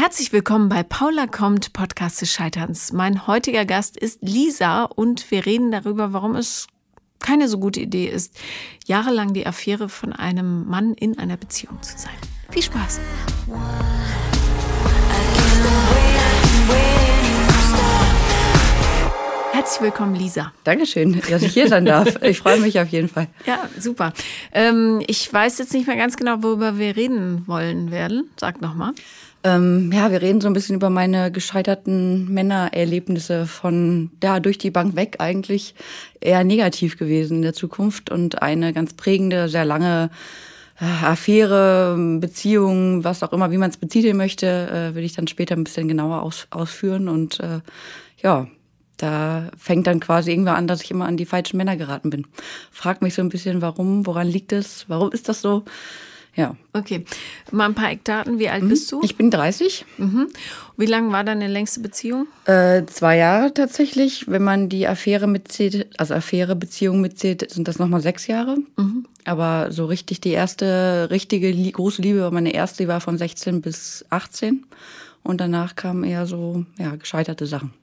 Herzlich willkommen bei Paula kommt, Podcast des Scheiterns. Mein heutiger Gast ist Lisa und wir reden darüber, warum es keine so gute Idee ist, jahrelang die Affäre von einem Mann in einer Beziehung zu sein. Viel Spaß! Herzlich willkommen, Lisa. Dankeschön, dass ich hier sein darf. Ich freue mich auf jeden Fall. Ja, super. Ähm, ich weiß jetzt nicht mehr ganz genau, worüber wir reden wollen werden. Sag nochmal. Ähm, ja, wir reden so ein bisschen über meine gescheiterten Männererlebnisse von da durch die Bank weg eigentlich eher negativ gewesen in der Zukunft und eine ganz prägende, sehr lange äh, Affäre, Beziehung, was auch immer, wie man es betiteln möchte, äh, will ich dann später ein bisschen genauer aus, ausführen und äh, ja, da fängt dann quasi irgendwann an, dass ich immer an die falschen Männer geraten bin. Frag mich so ein bisschen, warum, woran liegt es, warum ist das so? Ja. Okay. Mal ein paar Eckdaten. Wie alt mhm. bist du? Ich bin 30. Mhm. Wie lange war deine längste Beziehung? Äh, zwei Jahre tatsächlich. Wenn man die Affäre mitzählt, also Affäre, Beziehung mitzählt, sind das nochmal sechs Jahre. Mhm. Aber so richtig die erste richtige große Liebe war meine erste, die war von 16 bis 18. Und danach kamen eher so ja, gescheiterte Sachen.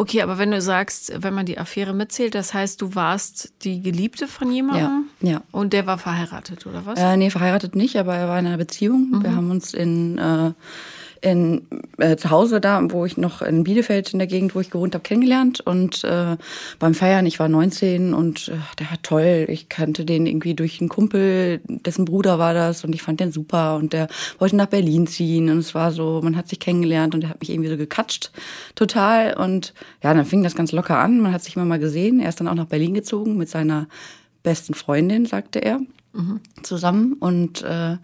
Okay, aber wenn du sagst, wenn man die Affäre mitzählt, das heißt, du warst die Geliebte von jemandem? Ja. ja. Und der war verheiratet, oder was? Äh, nee, verheiratet nicht, aber er war in einer Beziehung. Mhm. Wir haben uns in äh, in, äh, zu Hause da, wo ich noch in Bielefeld in der Gegend, wo ich gewohnt habe, kennengelernt. Und äh, beim Feiern, ich war 19 und äh, der war toll. Ich kannte den irgendwie durch einen Kumpel, dessen Bruder war das und ich fand den super. Und der wollte nach Berlin ziehen und es war so, man hat sich kennengelernt und er hat mich irgendwie so gekatscht, total. Und ja, dann fing das ganz locker an. Man hat sich immer mal gesehen. Er ist dann auch nach Berlin gezogen mit seiner besten Freundin, sagte er, mhm. zusammen. Und äh,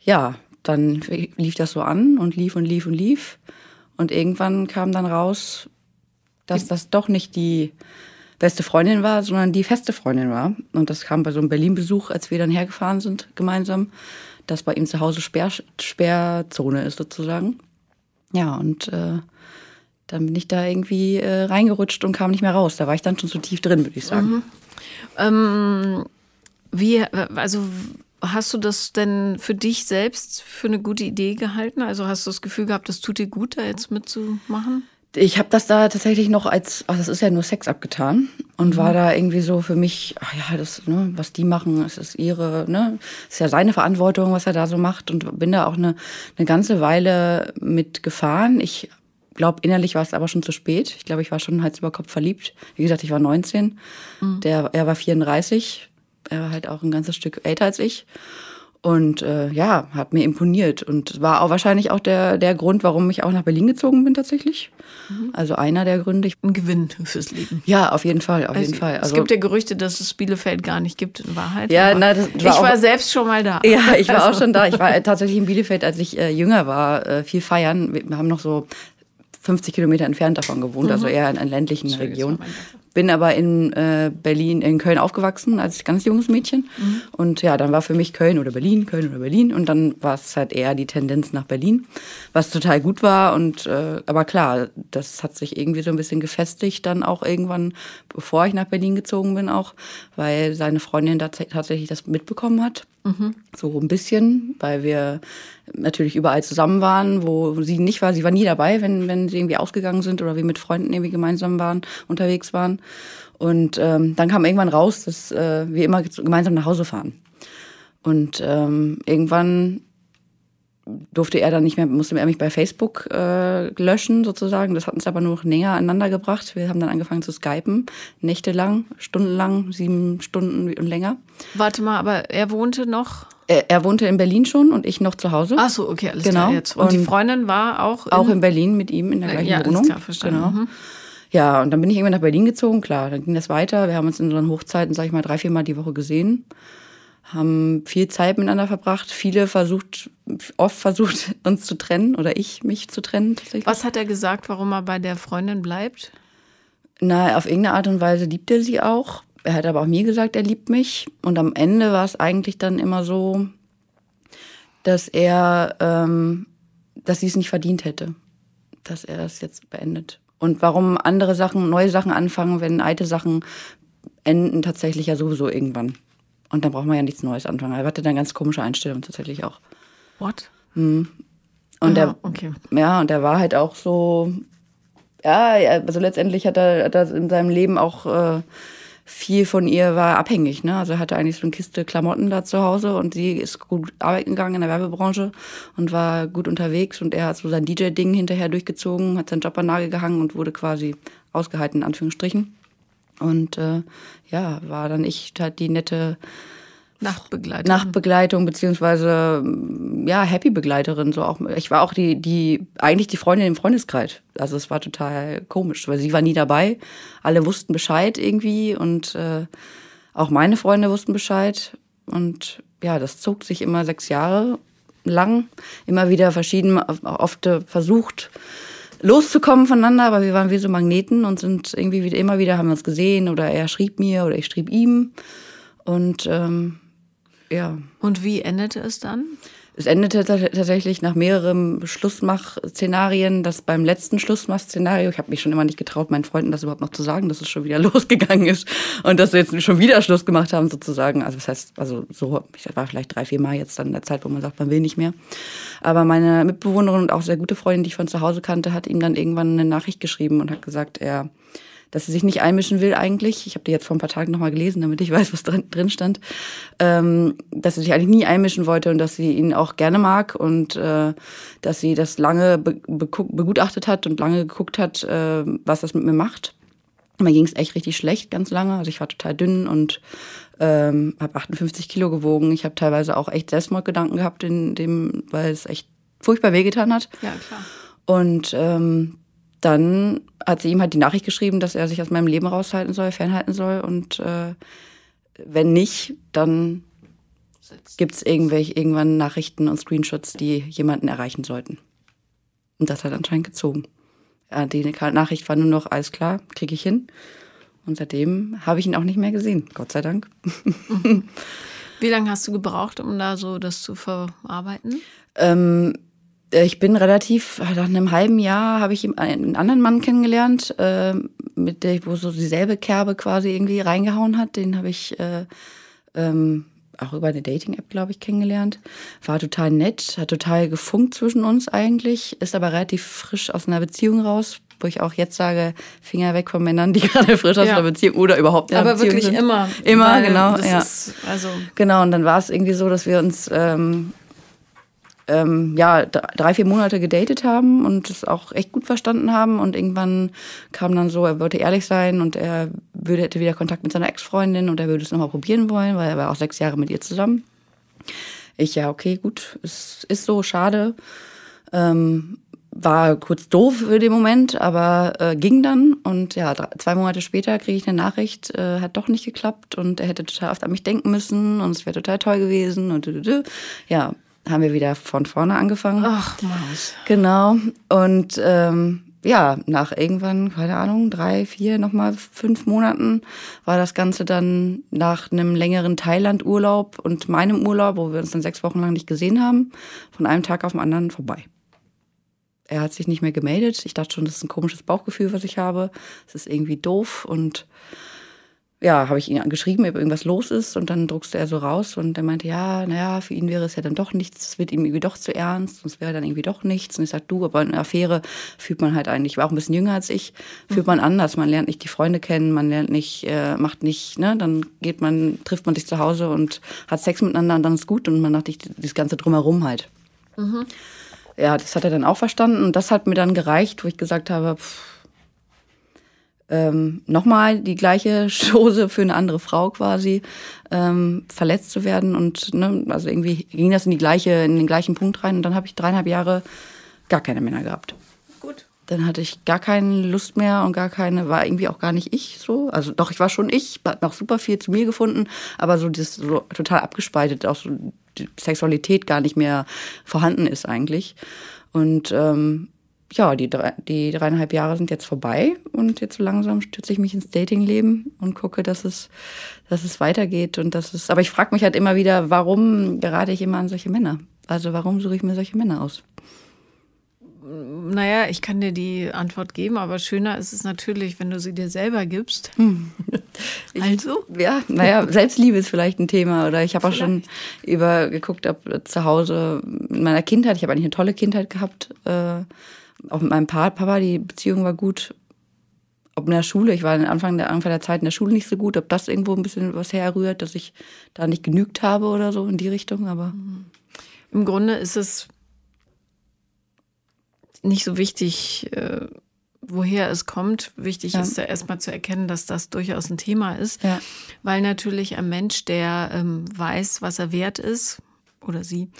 ja, dann lief das so an und lief und lief und lief. Und irgendwann kam dann raus, dass das doch nicht die beste Freundin war, sondern die feste Freundin war. Und das kam bei so einem Berlin-Besuch, als wir dann hergefahren sind gemeinsam, dass bei ihm zu Hause Sperr, Sperrzone ist sozusagen. Ja, und äh, dann bin ich da irgendwie äh, reingerutscht und kam nicht mehr raus. Da war ich dann schon zu tief drin, würde ich sagen. Mhm. Ähm, wie, also Hast du das denn für dich selbst für eine gute Idee gehalten? Also hast du das Gefühl gehabt, das tut dir gut, da jetzt mitzumachen? Ich habe das da tatsächlich noch als, ach, das ist ja nur Sex abgetan und mhm. war da irgendwie so für mich, ach ja, das, ne, was die machen, es ist ihre, ne, ist ja seine Verantwortung, was er da so macht und bin da auch eine, eine ganze Weile mit gefahren. Ich glaube, innerlich war es aber schon zu spät. Ich glaube, ich war schon Hals über Kopf verliebt. Wie gesagt, ich war 19, mhm. der, er war 34 er war halt auch ein ganzes Stück älter als ich. Und äh, ja, hat mir imponiert und war auch wahrscheinlich auch der, der Grund, warum ich auch nach Berlin gezogen bin tatsächlich. Mhm. Also einer der Gründe. Ein Gewinn fürs Leben. Ja, auf jeden Fall, auf also, jeden Fall. Also, es gibt ja Gerüchte, dass es Bielefeld gar nicht gibt in Wahrheit. Ja, na, das war ich war selbst schon mal da. Ja, ich war also. auch schon da. Ich war tatsächlich in Bielefeld, als ich äh, jünger war, äh, viel feiern. Wir haben noch so 50 Kilometer entfernt davon gewohnt, also mhm. also eher in einer ländlichen Region. Bin aber in äh, Berlin, in Köln aufgewachsen als ganz junges Mädchen. Mhm. Und ja, dann war für mich Köln oder Berlin, Köln oder Berlin. Und dann war es halt eher die Tendenz nach Berlin, was total gut war. Und äh, aber klar, das hat sich irgendwie so ein bisschen gefestigt dann auch irgendwann, bevor ich nach Berlin gezogen bin, auch, weil seine Freundin da tatsächlich das mitbekommen hat. Mhm. So ein bisschen, weil wir natürlich überall zusammen waren, wo sie nicht war. Sie war nie dabei, wenn, wenn sie irgendwie ausgegangen sind oder wir mit Freunden irgendwie gemeinsam waren, unterwegs waren. Und ähm, dann kam irgendwann raus, dass äh, wir immer gemeinsam nach Hause fahren. Und ähm, irgendwann durfte er dann nicht mehr, musste er mich bei Facebook äh, löschen sozusagen. Das hat uns aber nur noch näher aneinander gebracht. Wir haben dann angefangen zu skypen, nächtelang, stundenlang, sieben Stunden und länger. Warte mal, aber er wohnte noch? Er, er wohnte in Berlin schon und ich noch zu Hause. Ach so, okay, alles genau. klar jetzt. Und, und, die Freundin war auch in auch in Berlin mit ihm in der gleichen ja, Wohnung. Alles klar, verstanden. Genau. Mhm. Ja, und dann bin ich irgendwann nach Berlin gezogen, klar, dann ging das weiter. Wir haben uns in unseren Hochzeiten, sag ich mal, drei, vier Mal die Woche gesehen haben viel Zeit miteinander verbracht, viele versucht, oft versucht, uns zu trennen oder ich mich zu trennen. Was hat er gesagt, warum er bei der Freundin bleibt? Na, auf irgendeine Art und Weise liebt er sie auch. Er hat aber auch mir gesagt, er liebt mich. Und am Ende war es eigentlich dann immer so, dass er, ähm, dass sie es nicht verdient hätte, dass er das jetzt beendet. Und warum andere Sachen, neue Sachen anfangen, wenn alte Sachen enden tatsächlich ja sowieso irgendwann. Und dann braucht man ja nichts Neues anfangen. Er hatte dann ganz komische Einstellungen tatsächlich auch. What? Hm. Und der, okay. ja, und der war halt auch so, ja, also letztendlich hat er, hat er in seinem Leben auch äh, viel von ihr war abhängig. Ne? Also er hatte eigentlich so eine Kiste Klamotten da zu Hause und sie ist gut arbeiten gegangen in der Werbebranche und war gut unterwegs und er hat so sein DJ-Ding hinterher durchgezogen, hat seinen Job an Nagel gehangen und wurde quasi ausgehalten, in Anführungsstrichen. Und äh, ja, war dann ich halt die nette Nachtbegleitung. Nachtbegleitung, beziehungsweise ja, Happy-Begleiterin. So auch, ich war auch die, die, eigentlich die Freundin im Freundeskreis. Also es war total komisch, weil sie war nie dabei. Alle wussten Bescheid irgendwie und äh, auch meine Freunde wussten Bescheid. Und ja, das zog sich immer sechs Jahre lang. Immer wieder verschieden, oft versucht, loszukommen voneinander, aber wir waren wie so Magneten und sind irgendwie wieder, immer wieder haben wir uns gesehen oder er schrieb mir oder ich schrieb ihm. Und ähm, ja. Und wie endete es dann? Es endete tatsächlich nach mehreren Schlussmach-Szenarien, dass beim letzten Schlussmach-Szenario, ich habe mich schon immer nicht getraut, meinen Freunden das überhaupt noch zu sagen, dass es schon wieder losgegangen ist und dass wir jetzt schon wieder Schluss gemacht haben sozusagen. Also das heißt, also so, ich war vielleicht drei, vier Mal jetzt dann in der Zeit, wo man sagt, man will nicht mehr. Aber meine Mitbewohnerin und auch sehr gute Freundin, die ich von zu Hause kannte, hat ihm dann irgendwann eine Nachricht geschrieben und hat gesagt, er dass sie sich nicht einmischen will eigentlich. Ich habe die jetzt vor ein paar Tagen nochmal gelesen, damit ich weiß, was drin, drin stand. Ähm, dass sie sich eigentlich nie einmischen wollte und dass sie ihn auch gerne mag und äh, dass sie das lange be begutachtet hat und lange geguckt hat, äh, was das mit mir macht. Mir ging es echt richtig schlecht, ganz lange. Also ich war total dünn und ähm, habe 58 Kilo gewogen. Ich habe teilweise auch echt Selbstmordgedanken gehabt, in dem, weil es echt furchtbar wehgetan hat. Ja, klar. Und ähm, dann hat sie ihm halt die Nachricht geschrieben, dass er sich aus meinem Leben raushalten soll, fernhalten soll. Und äh, wenn nicht, dann gibt es irgendwelche irgendwann Nachrichten und Screenshots, die jemanden erreichen sollten. Und das hat anscheinend gezogen. Ja, die Nachricht war nur noch, alles klar, kriege ich hin. Und seitdem habe ich ihn auch nicht mehr gesehen, Gott sei Dank. Wie lange hast du gebraucht, um da so das zu verarbeiten? Ähm, äh, ich bin relativ, nach einem halben Jahr habe ich einen anderen Mann kennengelernt, äh, mit der, wo so dieselbe Kerbe quasi irgendwie reingehauen hat. Den habe ich äh, ähm, auch über eine Dating-App, glaube ich, kennengelernt. War total nett, hat total gefunkt zwischen uns eigentlich, ist aber relativ frisch aus einer Beziehung raus, wo ich auch jetzt sage, Finger weg von Männern, die gerade frisch aus ja. einer Beziehung oder überhaupt in einer aber Beziehung sind. Aber wirklich immer. Immer, genau. ja. Ist, also genau, und dann war es irgendwie so, dass wir uns ähm, ähm, ja, drei, vier Monate gedatet haben und es auch echt gut verstanden haben. Und irgendwann kam dann so, er wollte ehrlich sein und er würde, hätte wieder Kontakt mit seiner Ex-Freundin und er würde es nochmal probieren wollen, weil er war auch sechs Jahre mit ihr zusammen. Ich, ja, okay, gut, es ist so, schade. Ähm, war kurz doof für den Moment, aber äh, ging dann. Und ja, drei, zwei Monate später kriege ich eine Nachricht, äh, hat doch nicht geklappt und er hätte total oft an mich denken müssen und es wäre total toll gewesen und ja, haben wir wieder von vorne angefangen. Ach, Maus. Genau. Und ähm, ja, nach irgendwann, keine Ahnung, drei, vier, nochmal fünf Monaten war das Ganze dann nach einem längeren Thailand-Urlaub und meinem Urlaub, wo wir uns dann sechs Wochen lang nicht gesehen haben, von einem Tag auf den anderen vorbei. Er hat sich nicht mehr gemeldet. Ich dachte schon, das ist ein komisches Bauchgefühl, was ich habe. Es ist irgendwie doof und ja, habe ich ihn geschrieben, ob irgendwas los ist und dann druckste er so raus und er meinte, ja, naja, für ihn wäre es ja dann doch nichts, es wird ihm irgendwie doch zu ernst und es wäre dann irgendwie doch nichts. Und ich sage, du, aber eine Affäre fühlt man halt eigentlich, war auch ein bisschen jünger als ich, fühlt man anders. Man lernt nicht die Freunde kennen, man lernt nicht, äh, macht nicht, ne, dann geht man, trifft man sich zu Hause und hat Sex miteinander und dann ist gut und man macht nicht das Ganze drumherum halt. Mhm. Ja, das hat er dann auch verstanden und das hat mir dann gereicht, wo ich gesagt habe, pff, ähm, nochmal die gleiche Chose für eine andere Frau quasi ähm, verletzt zu werden und ne, also irgendwie ging das in die gleiche in den gleichen Punkt rein und dann habe ich dreieinhalb Jahre gar keine Männer gehabt. Gut. Dann hatte ich gar keine Lust mehr und gar keine war irgendwie auch gar nicht ich so also doch ich war schon ich hat noch super viel zu mir gefunden aber so das so total abgespaltet auch so die Sexualität gar nicht mehr vorhanden ist eigentlich und ähm, ja, die, drei, die dreieinhalb Jahre sind jetzt vorbei und jetzt so langsam stütze ich mich ins Datingleben und gucke, dass es, dass es weitergeht und dass es. Aber ich frage mich halt immer wieder, warum gerate ich immer an solche Männer? Also warum suche ich mir solche Männer aus? Naja, ich kann dir die Antwort geben, aber schöner ist es natürlich, wenn du sie dir selber gibst. Hm. Ich, also? Ja, naja, Selbstliebe ist vielleicht ein Thema. Oder ich habe auch schon über geguckt, ob zu Hause in meiner Kindheit, ich habe eigentlich eine tolle Kindheit gehabt, äh, auch mit meinem Papa, die Beziehung war gut. Ob in der Schule, ich war Anfang der, Anfang der Zeit in der Schule nicht so gut, ob das irgendwo ein bisschen was herrührt, dass ich da nicht genügt habe oder so in die Richtung, aber. Im Grunde ist es nicht so wichtig, äh, woher es kommt. Wichtig ja. ist ja erstmal zu erkennen, dass das durchaus ein Thema ist, ja. weil natürlich ein Mensch, der ähm, weiß, was er wert ist, oder sie,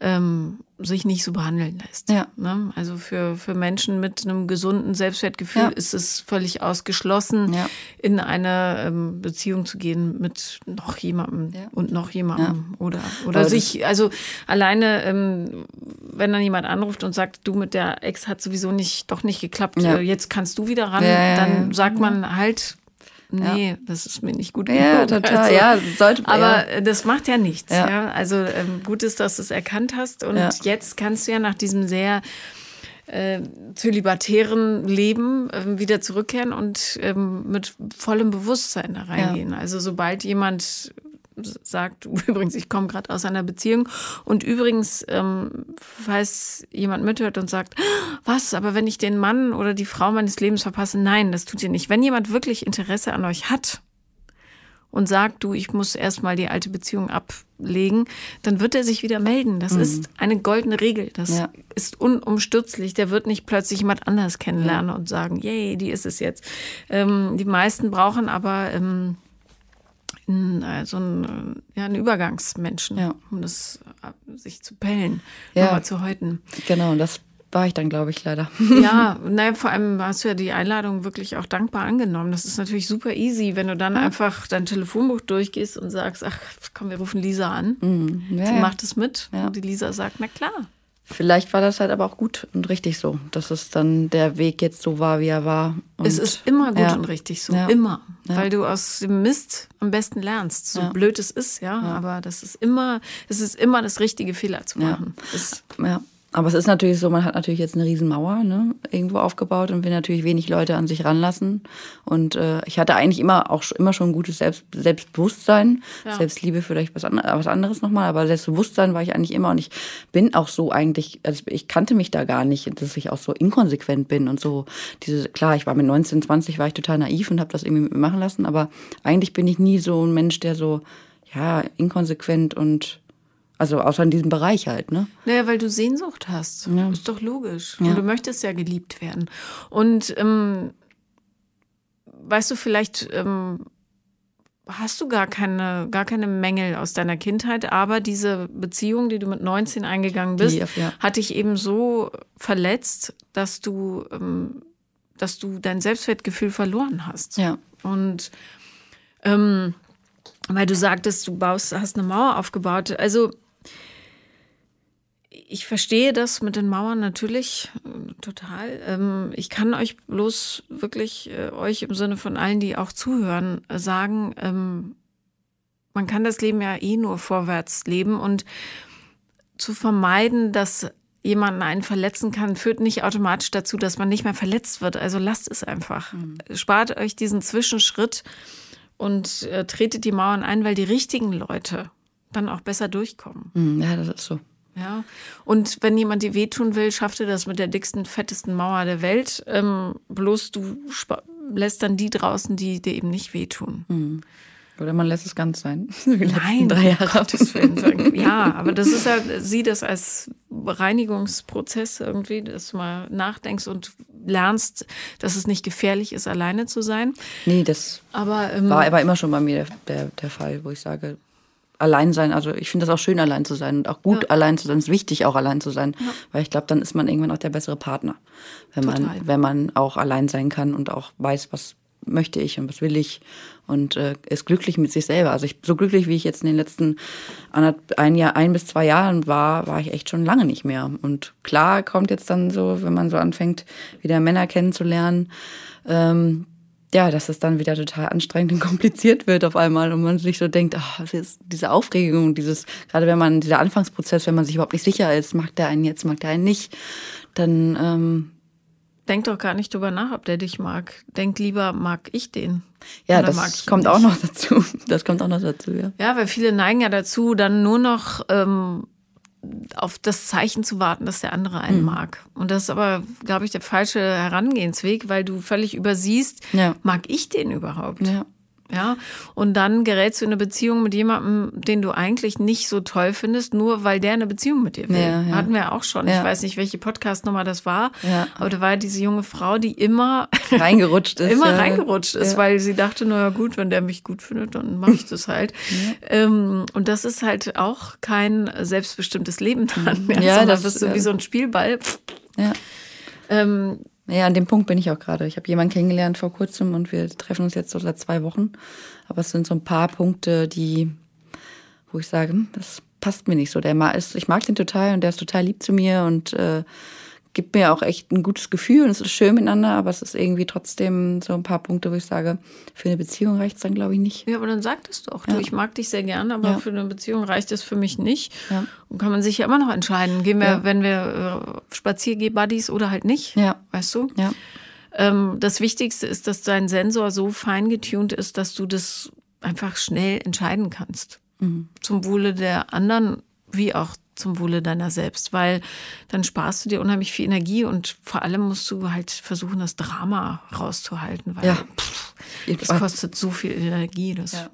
ähm, sich nicht so behandeln lässt. Ja. Ne? Also für, für Menschen mit einem gesunden Selbstwertgefühl ja. ist es völlig ausgeschlossen, ja. in eine ähm, Beziehung zu gehen mit noch jemandem und noch jemandem. Oder, oder sich, also alleine, ähm, wenn dann jemand anruft und sagt, du mit der Ex hat sowieso nicht, doch nicht geklappt, äh, jetzt kannst du wieder ran, dann sagt man halt, nee, ja. das ist mir nicht gut genug. Ja, total, also, ja, sollte Aber ja. das macht ja nichts. Ja. ja? Also ähm, gut ist, dass du es erkannt hast und jetzt kannst du ja nach diesem sehr äh, zölibatären Leben äh, wieder zurückkehren und ähm, mit vollem Bewusstsein da reingehen. Also sobald jemand sagt, übrigens, ich komme gerade aus einer Beziehung. Und übrigens, ähm, falls jemand mithört und sagt, was, aber wenn ich den Mann oder die Frau meines Lebens verpasse, nein, das tut ihr nicht. Wenn jemand wirklich Interesse an euch hat und sagt, du, ich muss erstmal die alte Beziehung ablegen, dann wird er sich wieder melden. Das mhm. ist eine goldene Regel. Das ja. ist unumstürzlich. Der wird nicht plötzlich jemand anders kennenlernen ja. und sagen, yay, die ist es jetzt. Ähm, die meisten brauchen aber ähm, in, äh, so einen, ja, einen Übergangsmenschen, ja. um das äh, sich zu pellen, ja. nochmal zu häuten. Genau, das war ich dann, glaube ich, leider. Ja, naja, vor allem hast du ja die Einladung wirklich auch dankbar angenommen. Das ist natürlich super easy, wenn du dann ja. einfach dein Telefonbuch durchgehst und sagst, ach komm, wir rufen Lisa an. Mhm. Ja, Sie macht es mit. Und die Lisa sagt, na klar. Vielleicht war das halt aber auch gut und richtig so, dass es dann der Weg jetzt so war, wie er war. Und es ist immer gut ja. und richtig so, ja. immer. Ja. Weil du aus dem Mist am besten lernst, so blöd es ist, ja, aber das ist immer, es ist immer das richtige Fehler zu machen. Ja. Aber es ist natürlich so, man hat natürlich jetzt eine Riesenmauer ne, irgendwo aufgebaut und will natürlich wenig Leute an sich ranlassen. Und äh, ich hatte eigentlich immer auch immer schon ein gutes Selbst, Selbstbewusstsein. Ja. Selbstliebe vielleicht was, an, was anderes nochmal, aber Selbstbewusstsein war ich eigentlich immer und ich bin auch so eigentlich, also ich kannte mich da gar nicht, dass ich auch so inkonsequent bin und so diese, klar, ich war mit 19, 20 war ich total naiv und habe das irgendwie mit mir machen lassen, aber eigentlich bin ich nie so ein Mensch, der so, ja, inkonsequent und also außer in diesem Bereich halt, ne? Naja, weil du Sehnsucht hast. Ja. Ist doch logisch. Ja. Und du möchtest ja geliebt werden. Und ähm, weißt du, vielleicht ähm, hast du gar keine, gar keine Mängel aus deiner Kindheit, aber diese Beziehung, die du mit 19 eingegangen bist, die, ja. hat dich eben so verletzt, dass du, ähm, dass du dein Selbstwertgefühl verloren hast. Ja. Und ähm, weil du sagtest, du baust, hast eine Mauer aufgebaut. Also ich verstehe das mit den Mauern natürlich äh, total. Ähm, ich kann euch bloß wirklich, äh, euch im Sinne von allen, die auch zuhören, äh, sagen, ähm, man kann das Leben ja eh nur vorwärts leben und zu vermeiden, dass jemanden einen verletzen kann, führt nicht automatisch dazu, dass man nicht mehr verletzt wird. Also lasst es einfach. Mhm. Spart euch diesen Zwischenschritt und äh, tretet die Mauern ein, weil die richtigen Leute dann auch besser durchkommen. Mhm, ja, das ist so. Ja, und wenn jemand dir wehtun will, schafft er das mit der dicksten, fettesten Mauer der Welt. Ähm, bloß du lässt dann die draußen, die dir eben nicht wehtun. Mhm. Oder man lässt es ganz sein. Nein, drei Jahre. Gottes Willen. Ja, aber das ist ja, sieh das als Reinigungsprozess irgendwie, dass du mal nachdenkst und lernst, dass es nicht gefährlich ist, alleine zu sein. Nee, das aber, ähm, war aber immer schon bei mir der, der, der Fall, wo ich sage, allein sein. Also ich finde das auch schön, allein zu sein und auch gut ja. allein zu sein. Es ist wichtig, auch allein zu sein, ja. weil ich glaube, dann ist man irgendwann auch der bessere Partner, wenn man, wenn man auch allein sein kann und auch weiß, was möchte ich und was will ich und äh, ist glücklich mit sich selber. Also ich so glücklich, wie ich jetzt in den letzten ein Jahr, ein bis zwei Jahren war, war ich echt schon lange nicht mehr. Und klar kommt jetzt dann so, wenn man so anfängt, wieder Männer kennenzulernen. Ähm, ja, dass es dann wieder total anstrengend und kompliziert wird auf einmal und man sich so denkt, ach, was ist diese Aufregung, dieses, gerade wenn man, dieser Anfangsprozess, wenn man sich überhaupt nicht sicher ist, mag der einen jetzt, mag der einen nicht, dann, ähm, denk doch gar nicht drüber nach, ob der dich mag. Denk lieber, mag ich den? Ja, das kommt auch noch dazu. Das kommt auch noch dazu, ja. Ja, weil viele neigen ja dazu, dann nur noch ähm, auf das Zeichen zu warten, dass der andere einen mhm. mag. Und das ist aber, glaube ich, der falsche Herangehensweg, weil du völlig übersiehst, ja. mag ich den überhaupt? Ja. Ja, und dann gerätst du in eine Beziehung mit jemandem, den du eigentlich nicht so toll findest, nur weil der eine Beziehung mit dir will. Ja, ja. Hatten wir auch schon. Ja. Ich weiß nicht, welche Podcast-Nummer das war, ja. aber da war diese junge Frau, die immer reingerutscht ist. immer reingerutscht ist, weil sie dachte, naja gut, wenn der mich gut findet, dann mache ich das halt. Ähm, und das ist halt auch kein selbstbestimmtes Leben dann. Ja, das ist so wie so ein Spielball. Ja. Ähm, ja, an dem Punkt bin ich auch gerade. Ich habe jemanden kennengelernt vor kurzem und wir treffen uns jetzt so seit zwei Wochen. Aber es sind so ein paar Punkte, die, wo ich sage, das passt mir nicht so. Der ist, ich mag den total und der ist total lieb zu mir und äh, gibt mir auch echt ein gutes Gefühl und es ist schön miteinander, aber es ist irgendwie trotzdem so ein paar Punkte, wo ich sage, für eine Beziehung reicht es dann, glaube ich, nicht. Ja, aber dann sag das doch. Ja. Du, ich mag dich sehr gerne, aber ja. für eine Beziehung reicht es für mich nicht. Ja. Und kann man sich ja immer noch entscheiden. Gehen wir, wenn wir äh, Spaziergeh-Buddies oder halt nicht. Ja. Weißt du? Ja. Ähm, das Wichtigste ist, dass dein Sensor so fein getunt ist, dass du das einfach schnell entscheiden kannst. Mhm. Zum Wohle der anderen wie auch zum Wohle deiner selbst, weil dann sparst du dir unheimlich viel Energie und vor allem musst du halt versuchen, das Drama rauszuhalten, weil ja, pff, das kostet so viel Energie. Das ja.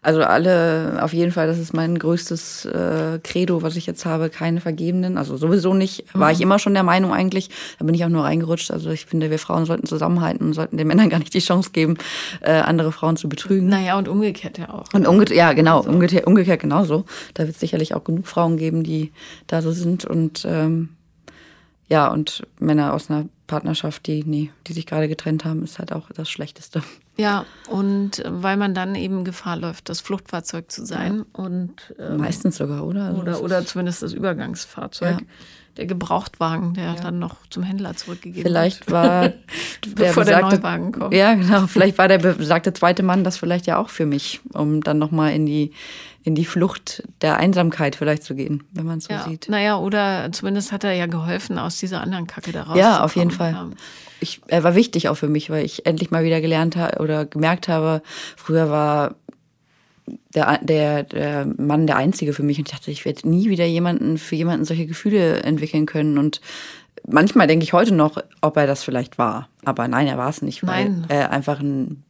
Also alle, auf jeden Fall, das ist mein größtes äh, Credo, was ich jetzt habe, keine Vergebenen. Also sowieso nicht, war ich mhm. immer schon der Meinung eigentlich. Da bin ich auch nur reingerutscht. Also ich finde, wir Frauen sollten zusammenhalten und sollten den Männern gar nicht die Chance geben, äh, andere Frauen zu betrügen. Naja, und umgekehrt ja auch. Und umgekehrt, ja, genau, also. umgekehrt, umgekehrt genauso. Da wird es sicherlich auch genug Frauen geben, die da so sind. Und ähm, ja, und Männer aus einer Partnerschaft, die, nee, die sich gerade getrennt haben, ist halt auch das Schlechteste. Ja, und äh, weil man dann eben Gefahr läuft, das Fluchtfahrzeug zu sein. Ja. Und, ähm, Meistens sogar, oder? Also oder, oder zumindest das Übergangsfahrzeug. Ja. Der Gebrauchtwagen, der ja. dann noch zum Händler zurückgegeben vielleicht wird. Vielleicht war bevor der, besagte, der Neuwagen kommt. Ja, genau. Vielleicht war der besagte zweite Mann das vielleicht ja auch für mich, um dann nochmal in die in die Flucht der Einsamkeit vielleicht zu gehen, wenn man es so ja, sieht. Naja, oder zumindest hat er ja geholfen, aus dieser anderen Kacke da rauszukommen. Ja, auf jeden Fall. Ja. Ich, er war wichtig auch für mich, weil ich endlich mal wieder gelernt habe oder gemerkt habe, früher war der, der, der Mann der Einzige für mich und ich dachte, ich werde nie wieder jemanden für jemanden solche Gefühle entwickeln können und manchmal denke ich heute noch, ob er das vielleicht war. Aber nein, er war es nicht, weil nein. er einfach ein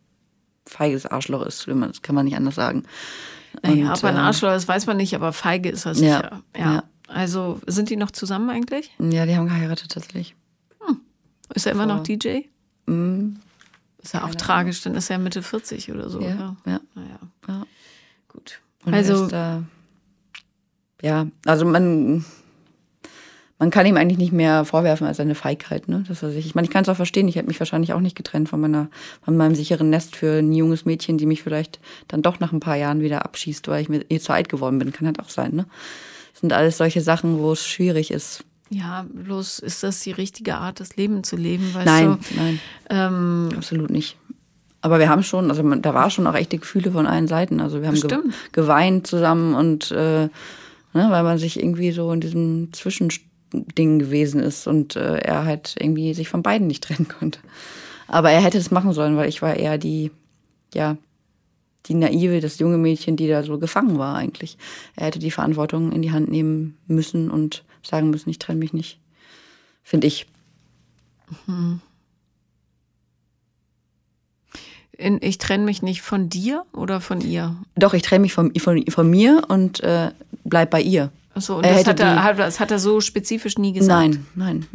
feiges Arschloch ist, das kann man nicht anders sagen. Naja, ob er ein äh, Arschloch ist, weiß man nicht, aber feige ist er sicher. Ja, ja. ja. Also sind die noch zusammen eigentlich? Ja, die haben geheiratet tatsächlich. Hm. Ist er immer noch DJ? Mm. Ist ja auch Keine tragisch, dann ist er Mitte 40 oder so. Ja, ja. ja. Naja. ja. Gut. Und also, da, ja, also man man kann ihm eigentlich nicht mehr vorwerfen als seine Feigheit. Ne? Das ich, ich meine, ich kann es auch verstehen. Ich hätte mich wahrscheinlich auch nicht getrennt von, meiner, von meinem sicheren Nest für ein junges Mädchen, die mich vielleicht dann doch nach ein paar Jahren wieder abschießt, weil ich mir eh zu alt geworden bin. Kann halt auch sein. Ne? Das sind alles solche Sachen, wo es schwierig ist. Ja, bloß ist das die richtige Art, das Leben zu leben? Weißt nein, du? nein. Ähm, Absolut nicht. Aber wir haben schon, also da war schon auch echte Gefühle von allen Seiten. Also wir haben ge geweint zusammen und äh, ne, weil man sich irgendwie so in diesem Zwischenstand Ding gewesen ist und äh, er halt irgendwie sich von beiden nicht trennen konnte. Aber er hätte es machen sollen, weil ich war eher die, ja, die naive, das junge Mädchen, die da so gefangen war eigentlich. Er hätte die Verantwortung in die Hand nehmen müssen und sagen müssen, ich trenne mich nicht. Finde ich. Mhm. In, ich trenne mich nicht von dir oder von ihr? Doch, ich trenne mich von, von, von mir und äh, bleib bei ihr. Achso, und das hat, er, das hat er so spezifisch nie gesagt? Nein, nein.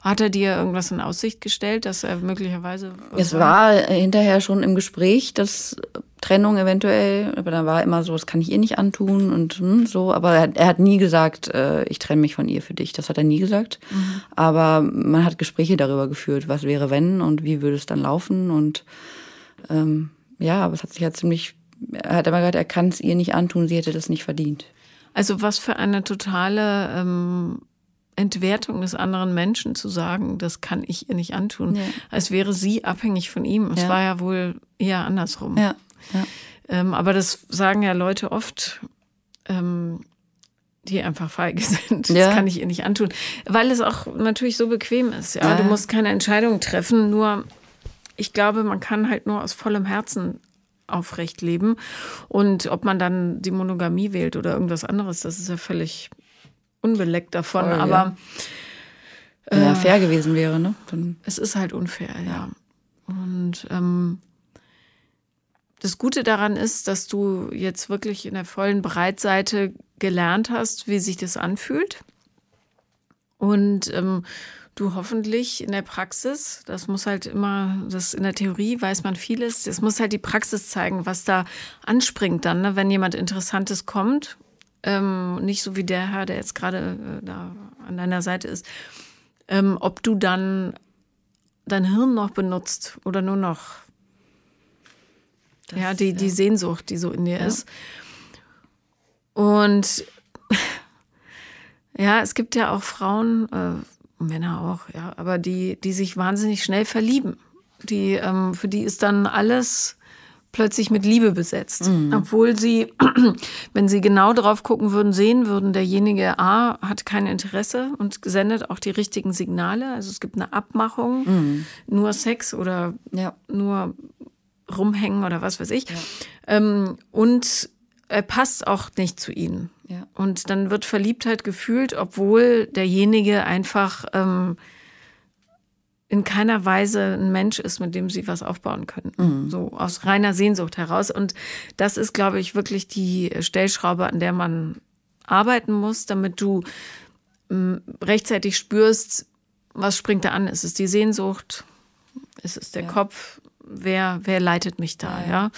Hat er dir irgendwas in Aussicht gestellt, dass er möglicherweise. Es war hinterher schon im Gespräch, dass Trennung eventuell, aber dann war immer so, das kann ich ihr nicht antun und hm, so. Aber er, er, hat nie gesagt, äh, ich trenne mich von ihr für dich. Das hat er nie gesagt. Mhm. Aber man hat Gespräche darüber geführt, was wäre wenn und wie würde es dann laufen. Und ähm, ja, aber es hat sich ja ziemlich. Er hat immer gesagt, er kann es ihr nicht antun, sie hätte das nicht verdient. Also was für eine totale ähm, Entwertung des anderen Menschen zu sagen, das kann ich ihr nicht antun, ja. als wäre sie abhängig von ihm. Es ja. war ja wohl eher andersrum. Ja. Ähm, aber das sagen ja Leute oft, ähm, die einfach feige sind. Das kann ich ihr nicht antun. Weil es auch natürlich so bequem ist. Ja. du musst keine Entscheidung treffen. Nur, ich glaube, man kann halt nur aus vollem Herzen aufrecht leben. Und ob man dann die Monogamie wählt oder irgendwas anderes, das ist ja völlig unbeleckt davon. Voll, Aber ja. Wenn er äh, fair gewesen wäre, ne? Dann es ist halt unfair, ja. ja. Und ähm, das Gute daran ist, dass du jetzt wirklich in der vollen Breitseite gelernt hast, wie sich das anfühlt. Und ähm, du hoffentlich in der Praxis, das muss halt immer, das in der Theorie weiß man vieles, das muss halt die Praxis zeigen, was da anspringt dann, ne? wenn jemand Interessantes kommt. Ähm, nicht so wie der Herr, der jetzt gerade äh, da an deiner Seite ist. Ähm, ob du dann dein Hirn noch benutzt oder nur noch das, ja, die, die Sehnsucht, die so in dir ja. ist. Und ja, es gibt ja auch Frauen, äh, Männer auch, ja, aber die, die sich wahnsinnig schnell verlieben. Die, ähm, für die ist dann alles plötzlich mit Liebe besetzt. Mhm. Obwohl sie, wenn sie genau drauf gucken würden, sehen würden, derjenige A hat kein Interesse und sendet auch die richtigen Signale. Also es gibt eine Abmachung, mhm. nur Sex oder ja. nur rumhängen oder was weiß ich. Ja. Ähm, und er passt auch nicht zu ihnen. Ja. Und dann wird Verliebtheit gefühlt, obwohl derjenige einfach ähm, in keiner Weise ein Mensch ist, mit dem sie was aufbauen können. Mhm. So aus reiner Sehnsucht heraus. Und das ist, glaube ich, wirklich die Stellschraube, an der man arbeiten muss, damit du ähm, rechtzeitig spürst, was springt da an. Ist es die Sehnsucht? Ist es der ja. Kopf? Wer, wer leitet mich da? Ja. ja.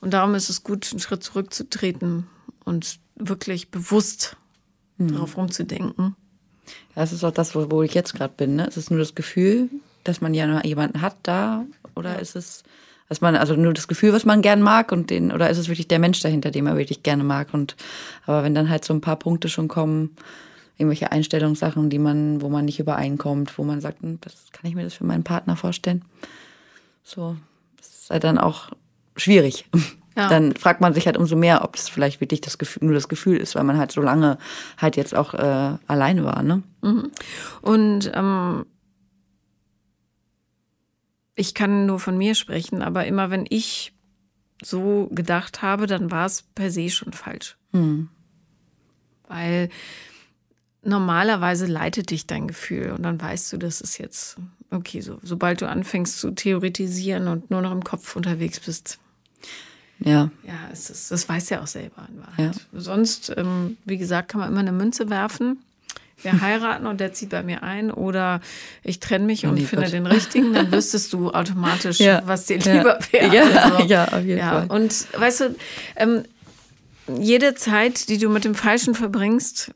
Und darum ist es gut, einen Schritt zurückzutreten und wirklich bewusst mhm. darauf rumzudenken. Ja, das ist auch das, wo, wo ich jetzt gerade bin. Ne? Es ist nur das Gefühl, dass man ja jemanden hat da, oder ja. ist es, dass man also nur das Gefühl, was man gern mag und den, oder ist es wirklich der Mensch dahinter, den man wirklich gerne mag? Und aber wenn dann halt so ein paar Punkte schon kommen, irgendwelche Einstellungssachen, die man, wo man nicht übereinkommt, wo man sagt, hm, das kann ich mir das für meinen Partner vorstellen. So, das ist halt dann auch schwierig. Ja. Dann fragt man sich halt umso mehr, ob das vielleicht wirklich das Gefühl, nur das Gefühl ist, weil man halt so lange halt jetzt auch äh, alleine war. Ne? Mhm. Und ähm, ich kann nur von mir sprechen, aber immer wenn ich so gedacht habe, dann war es per se schon falsch. Mhm. Weil normalerweise leitet dich dein Gefühl und dann weißt du, das ist jetzt okay, so, sobald du anfängst zu theoretisieren und nur noch im Kopf unterwegs bist. Ja. Ja, es ist, das weiß ja auch selber in Wahrheit. Ja. Sonst, ähm, wie gesagt, kann man immer eine Münze werfen. Wir heiraten und der zieht bei mir ein oder ich trenne mich und finde den richtigen, dann wüsstest du automatisch, ja. was dir lieber wäre. Ja, also, ja, auf jeden ja. Fall. Und weißt du, ähm, jede Zeit, die du mit dem Falschen verbringst,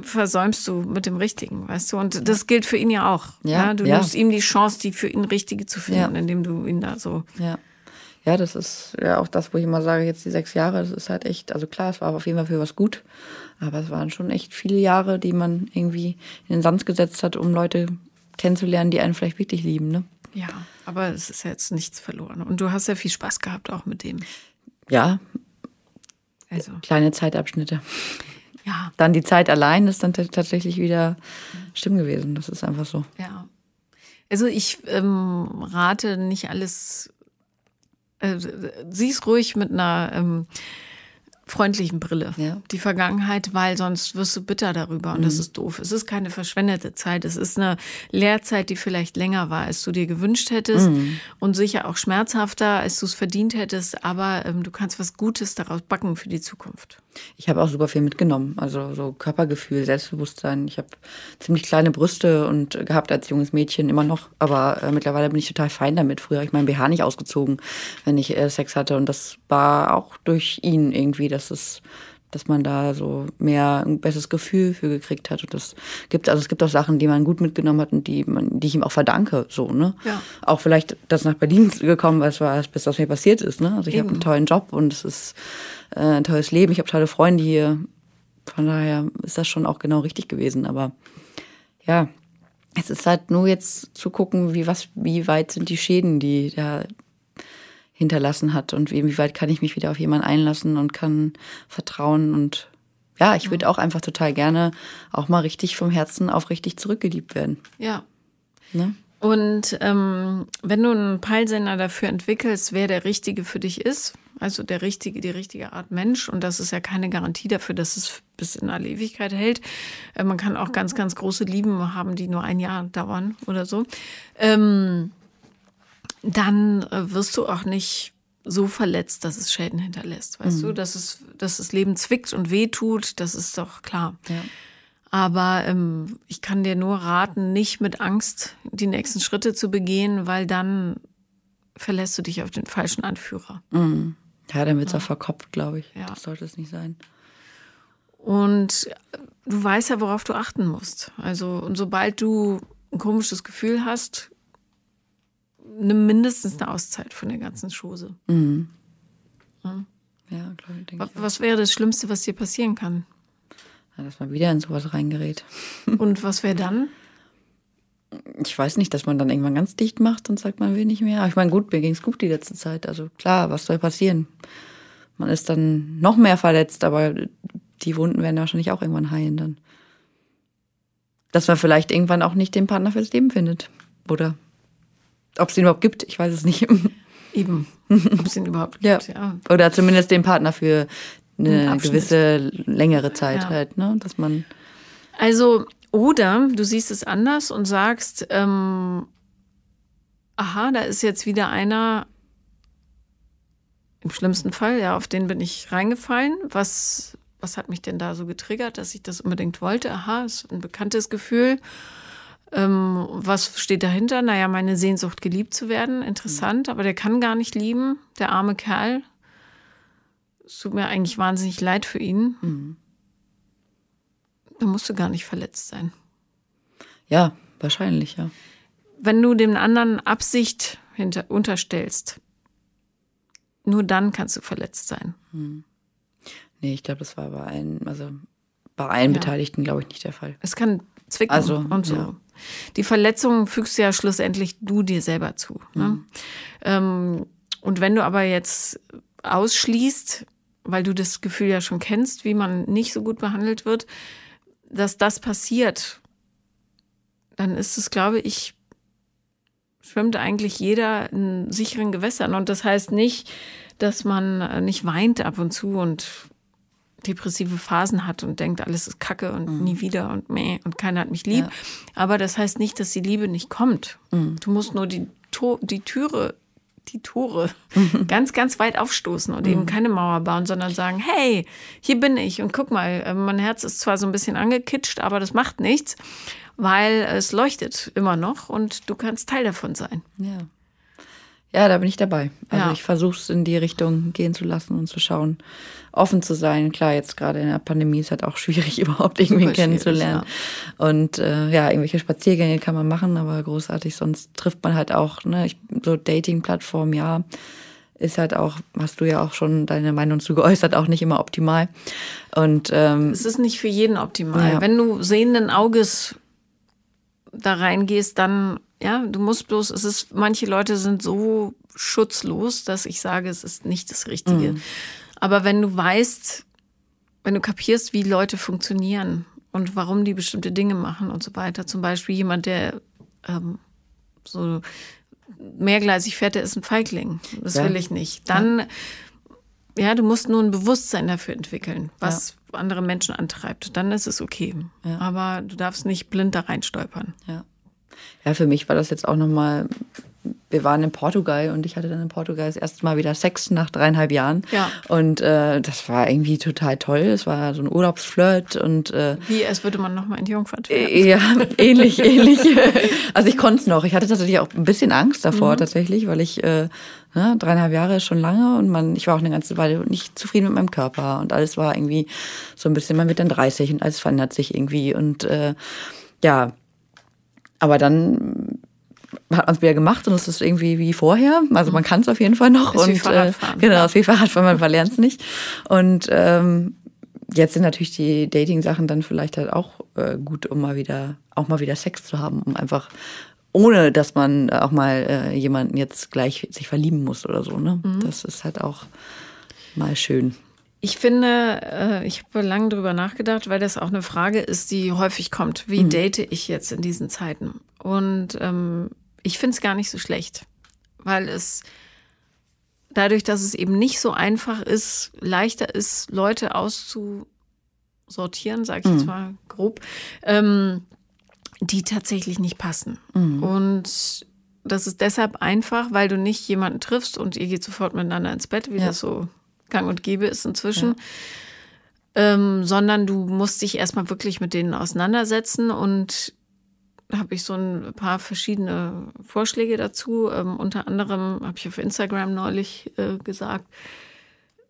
versäumst du mit dem Richtigen, weißt du? Und das gilt für ihn ja auch. Ja, ja? Du ja. nimmst ihm die Chance, die für ihn Richtige zu finden, ja. indem du ihn da so. Ja. Ja, das ist ja auch das, wo ich immer sage, jetzt die sechs Jahre, das ist halt echt, also klar, es war auf jeden Fall für was gut, aber es waren schon echt viele Jahre, die man irgendwie in den Sand gesetzt hat, um Leute kennenzulernen, die einen vielleicht wirklich lieben, ne? Ja, aber es ist jetzt nichts verloren. Und du hast ja viel Spaß gehabt auch mit dem. Ja. Also. Kleine Zeitabschnitte. Ja. Dann die Zeit allein ist dann tatsächlich wieder stimm gewesen. Das ist einfach so. Ja. Also ich ähm, rate nicht alles. Äh, sieh's ruhig mit einer ähm, freundlichen Brille. Ja. Die Vergangenheit, weil sonst wirst du bitter darüber und mhm. das ist doof. Es ist keine verschwendete Zeit. Es ist eine Lehrzeit, die vielleicht länger war, als du dir gewünscht hättest mhm. und sicher auch schmerzhafter, als du es verdient hättest. Aber ähm, du kannst was Gutes daraus backen für die Zukunft. Ich habe auch super viel mitgenommen. Also so Körpergefühl, Selbstbewusstsein. Ich habe ziemlich kleine Brüste und gehabt als junges Mädchen immer noch. Aber äh, mittlerweile bin ich total fein damit. Früher habe ich meinen BH nicht ausgezogen, wenn ich äh, Sex hatte. Und das war auch durch ihn irgendwie dass es dass man da so mehr ein besseres Gefühl für gekriegt hat. Und das gibt, also es gibt auch Sachen, die man gut mitgenommen hat und die man, die ich ihm auch verdanke, so, ne? Ja. Auch vielleicht, dass nach Berlin gekommen war, es war das Beste, was mir passiert ist, ne? Also ich habe einen tollen Job und es ist äh, ein tolles Leben. Ich habe tolle Freunde hier. Von daher ist das schon auch genau richtig gewesen. Aber ja, es ist halt nur jetzt zu gucken, wie was, wie weit sind die Schäden, die da hinterlassen hat und wie weit kann ich mich wieder auf jemanden einlassen und kann vertrauen und ja, ich würde auch einfach total gerne auch mal richtig vom Herzen auf richtig zurückgeliebt werden. Ja. Ne? Und ähm, wenn du einen Peilsender dafür entwickelst, wer der Richtige für dich ist, also der richtige, die richtige Art Mensch, und das ist ja keine Garantie dafür, dass es bis in alle Ewigkeit hält. Äh, man kann auch ganz, ganz große Lieben haben, die nur ein Jahr dauern oder so. Ähm, dann äh, wirst du auch nicht so verletzt, dass es Schäden hinterlässt. Weißt mhm. du, dass es, dass das Leben zwickt und wehtut, das ist doch klar. Ja. Aber ähm, ich kann dir nur raten, nicht mit Angst die nächsten Schritte zu begehen, weil dann verlässt du dich auf den falschen Anführer. Mhm. Ja, dann wird es ja. auch verkopft, glaube ich. Ja. Das sollte es nicht sein. Und du weißt ja, worauf du achten musst. Also, und sobald du ein komisches Gefühl hast, nimm mindestens eine Auszeit von der ganzen Chose. Mhm. Ja, ja glaube ich. Was, was wäre das Schlimmste, was dir passieren kann? Ja, dass man wieder in sowas reingerät. Und was wäre dann? Ich weiß nicht, dass man dann irgendwann ganz dicht macht und sagt, man will nicht mehr. Aber ich meine, gut, mir ging es gut die letzte Zeit. Also klar, was soll passieren? Man ist dann noch mehr verletzt, aber die Wunden werden wahrscheinlich auch irgendwann heilen dann. Dass man vielleicht irgendwann auch nicht den Partner fürs Leben findet. Oder ob es den überhaupt gibt, ich weiß es nicht. Eben, ob es den überhaupt gibt, ja. ja. Oder zumindest den Partner für eine gewisse längere Zeit ja. halt, ne? Dass man. Also, oder du siehst es anders und sagst, ähm, aha, da ist jetzt wieder einer, im schlimmsten Fall, ja, auf den bin ich reingefallen. Was, was hat mich denn da so getriggert, dass ich das unbedingt wollte? Aha, ist ein bekanntes Gefühl. Ähm, was steht dahinter? Naja, meine Sehnsucht, geliebt zu werden. Interessant, aber der kann gar nicht lieben, der arme Kerl. Es tut mir eigentlich wahnsinnig leid für ihn. Mhm. Da musst du gar nicht verletzt sein. Ja, wahrscheinlich, ja. Wenn du dem anderen Absicht hinter, unterstellst, nur dann kannst du verletzt sein. Mhm. Nee, ich glaube, das war bei allen, also bei allen ja. Beteiligten, glaube ich, nicht der Fall. Es kann zwicken also, und so. Ja. Die Verletzung fügst ja schlussendlich du dir selber zu. Ne? Mhm. Ähm, und wenn du aber jetzt ausschließt, weil du das Gefühl ja schon kennst, wie man nicht so gut behandelt wird, dass das passiert, dann ist es, glaube ich, schwimmt eigentlich jeder in sicheren Gewässern. Und das heißt nicht, dass man nicht weint ab und zu und depressive Phasen hat und denkt, alles ist Kacke und mhm. nie wieder und meh und keiner hat mich lieb. Ja. Aber das heißt nicht, dass die Liebe nicht kommt. Mhm. Du musst nur die, to die Türe die Tore mhm. ganz, ganz weit aufstoßen und mhm. eben keine Mauer bauen, sondern sagen, hey, hier bin ich und guck mal, äh, mein Herz ist zwar so ein bisschen angekitscht, aber das macht nichts, weil es leuchtet immer noch und du kannst Teil davon sein. Ja. Ja, da bin ich dabei. Also ja. ich versuche es in die Richtung gehen zu lassen und zu schauen, offen zu sein. Klar, jetzt gerade in der Pandemie ist halt auch schwierig, überhaupt irgendwie kennenzulernen. Ja. Und äh, ja, irgendwelche Spaziergänge kann man machen, aber großartig, sonst trifft man halt auch, ne, ich, so Dating-Plattform, ja, ist halt auch, hast du ja auch schon deine Meinung zu geäußert, auch nicht immer optimal. Und ähm, es ist nicht für jeden optimal. Ja. Wenn du sehenden Auges da reingehst, dann ja, du musst bloß, es ist, manche Leute sind so schutzlos, dass ich sage, es ist nicht das Richtige. Mhm. Aber wenn du weißt, wenn du kapierst, wie Leute funktionieren und warum die bestimmte Dinge machen und so weiter, zum Beispiel jemand, der ähm, so mehrgleisig fährt, der ist ein Feigling. Das ja. will ich nicht. Dann, ja. ja. du musst nur ein Bewusstsein dafür entwickeln, was ja. Andere Menschen antreibt. Dann ist es okay. Aber du darfst nicht blind da reinstolpern. Ja. Ja, für mich war das jetzt auch nochmal, wir waren in Portugal und ich hatte dann in Portugal das erste Mal wieder Sex nach dreieinhalb Jahren. Ja. Und äh, das war irgendwie total toll. Es war so ein Urlaubsflirt und äh, Wie, als würde man nochmal in die Jungfahrt werden. Äh, ja, ähnlich, ähnlich. Also ich konnte es noch. Ich hatte tatsächlich auch ein bisschen Angst davor mhm. tatsächlich, weil ich äh, ne, dreieinhalb Jahre ist schon lange und man, ich war auch eine ganze Weile nicht zufrieden mit meinem Körper und alles war irgendwie so ein bisschen, man wird dann 30 und alles verändert sich irgendwie und äh, ja, aber dann hat man es wieder gemacht und es ist irgendwie wie vorher. Also man kann es auf jeden Fall noch. Ist und, wie Fahrradfahren. Äh, genau, ist wie Fahrradfahren, man verlernt es nicht. Und ähm, jetzt sind natürlich die Dating-Sachen dann vielleicht halt auch äh, gut, um mal wieder, auch mal wieder Sex zu haben, um einfach ohne dass man auch mal äh, jemanden jetzt gleich sich verlieben muss oder so. Ne? Mhm. Das ist halt auch mal schön. Ich finde, äh, ich habe lange drüber nachgedacht, weil das auch eine Frage ist, die häufig kommt. Wie mhm. date ich jetzt in diesen Zeiten? Und ähm, ich finde es gar nicht so schlecht, weil es dadurch, dass es eben nicht so einfach ist, leichter ist, Leute auszusortieren, sage ich mhm. jetzt mal grob, ähm, die tatsächlich nicht passen. Mhm. Und das ist deshalb einfach, weil du nicht jemanden triffst und ihr geht sofort miteinander ins Bett, wie ja. das so gang und gäbe ist inzwischen. Ja. Ähm, sondern du musst dich erstmal wirklich mit denen auseinandersetzen und habe ich so ein paar verschiedene Vorschläge dazu. Ähm, unter anderem habe ich auf Instagram neulich äh, gesagt,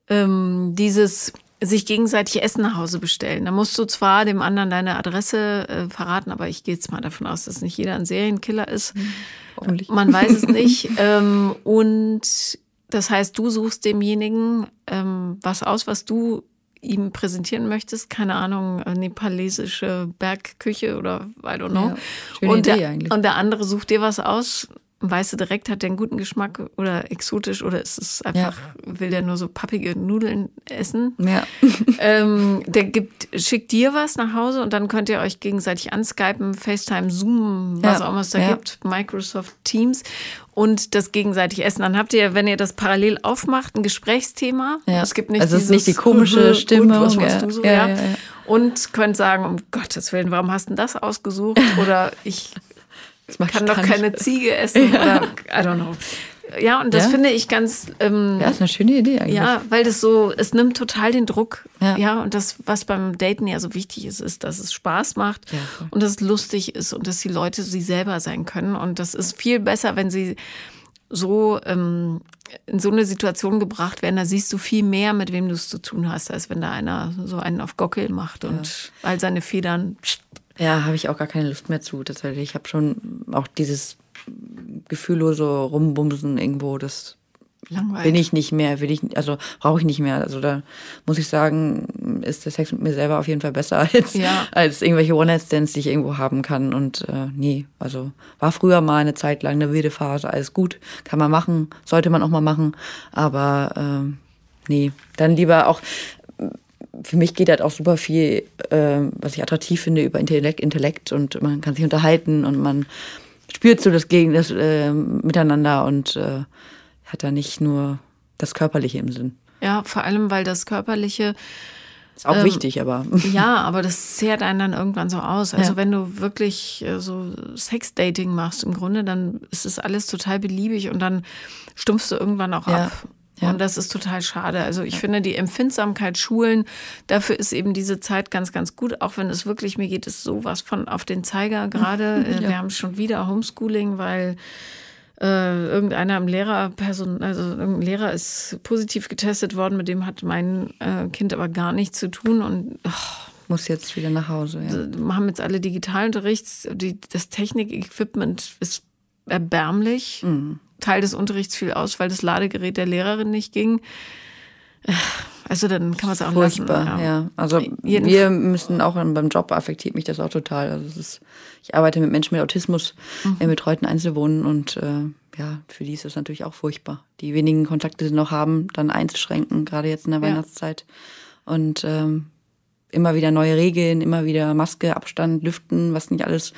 ähm, dieses sich gegenseitig Essen nach Hause bestellen. Da musst du zwar dem anderen deine Adresse äh, verraten, aber ich gehe jetzt mal davon aus, dass nicht jeder ein Serienkiller ist. Mhm. Man weiß es nicht. ähm, und das heißt, du suchst demjenigen ähm, was aus, was du ihm präsentieren möchtest, keine Ahnung, äh, nepalesische Bergküche oder I don't know. Ja, und, der, eigentlich. und der andere sucht dir was aus, weißt du direkt, hat der einen guten Geschmack oder exotisch oder ist es einfach, ja. will der nur so pappige Nudeln essen? Ja. ähm, der gibt, schickt dir was nach Hause und dann könnt ihr euch gegenseitig anskypen, FaceTime, Zoom, was ja. auch immer es da ja. gibt, Microsoft Teams und das gegenseitig essen. Dann habt ihr, wenn ihr das parallel aufmacht, ein Gesprächsthema. Ja. Es gibt nicht also es ist nicht die komische Stimme. Was machst du so? Ja, ja. Und könnt sagen, um Gottes Willen, warum hast du das ausgesucht? Oder ich ich kann doch keine. Ziege essen ja. oder I don't know. Ja, und das ja? finde ich ganz. Ähm, ja, ist eine schöne Idee eigentlich. Ja, weil das so, es nimmt total den Druck. Ja. ja, und das, was beim Daten ja so wichtig ist, ist, dass es Spaß macht ja, und dass es lustig ist und dass die Leute sie selber sein können. Und das ist viel besser, wenn sie so ähm, in so eine Situation gebracht werden, da siehst du viel mehr, mit wem du es zu tun hast, als wenn da einer so einen auf Gockel macht und all seine Federn ja, habe ich auch gar keine Lust mehr zu. Tatsächlich. Ich habe schon auch dieses gefühllose Rumbumsen irgendwo, das Langweilig. bin ich nicht mehr, will ich, also brauche ich nicht mehr. Also da muss ich sagen, ist der Sex mit mir selber auf jeden Fall besser als, ja. als irgendwelche One-Night-Stands, die ich irgendwo haben kann. Und äh, nee, also war früher mal eine Zeit lang eine wilde Phase, alles gut, kann man machen, sollte man auch mal machen. Aber äh, nee, dann lieber auch für mich geht halt auch super viel, äh, was ich attraktiv finde, über Intellekt, Intellekt und man kann sich unterhalten und man spürt so das Gegen das äh, Miteinander und äh, hat da nicht nur das Körperliche im Sinn. Ja, vor allem, weil das Körperliche ist auch ähm, wichtig, aber. Ja, aber das zehrt einen dann irgendwann so aus. Also ja. wenn du wirklich äh, so Sexdating machst im Grunde, dann ist es alles total beliebig und dann stumpfst du irgendwann auch ja. ab. Ja. Und das ist total schade. Also ich ja. finde, die Empfindsamkeit schulen, dafür ist eben diese Zeit ganz, ganz gut, auch wenn es wirklich, mir geht es sowas von auf den Zeiger gerade. Äh, ja. Wir haben schon wieder Homeschooling, weil äh, irgendeiner im Lehrerperson, also irgendein Lehrer ist positiv getestet worden, mit dem hat mein äh, Kind aber gar nichts zu tun und oh, muss jetzt wieder nach Hause. Ja. Wir haben jetzt alle Digitalunterrichts, die, das Technik-Equipment ist erbärmlich. Mhm. Teil des Unterrichts fiel aus, weil das Ladegerät der Lehrerin nicht ging. Also dann kann man es auch Furchtbar, lassen. Ja, ja. also Jeden wir müssen auch beim Job affektiert mich das auch total. Also ist, ich arbeite mit Menschen mit Autismus mhm. im betreuten Einzelwohnen und äh, ja, für die ist das natürlich auch furchtbar. Die wenigen Kontakte, die sie noch haben, dann einzuschränken, gerade jetzt in der ja. Weihnachtszeit. Und ähm, immer wieder neue Regeln, immer wieder Maske, Abstand, Lüften, was nicht alles.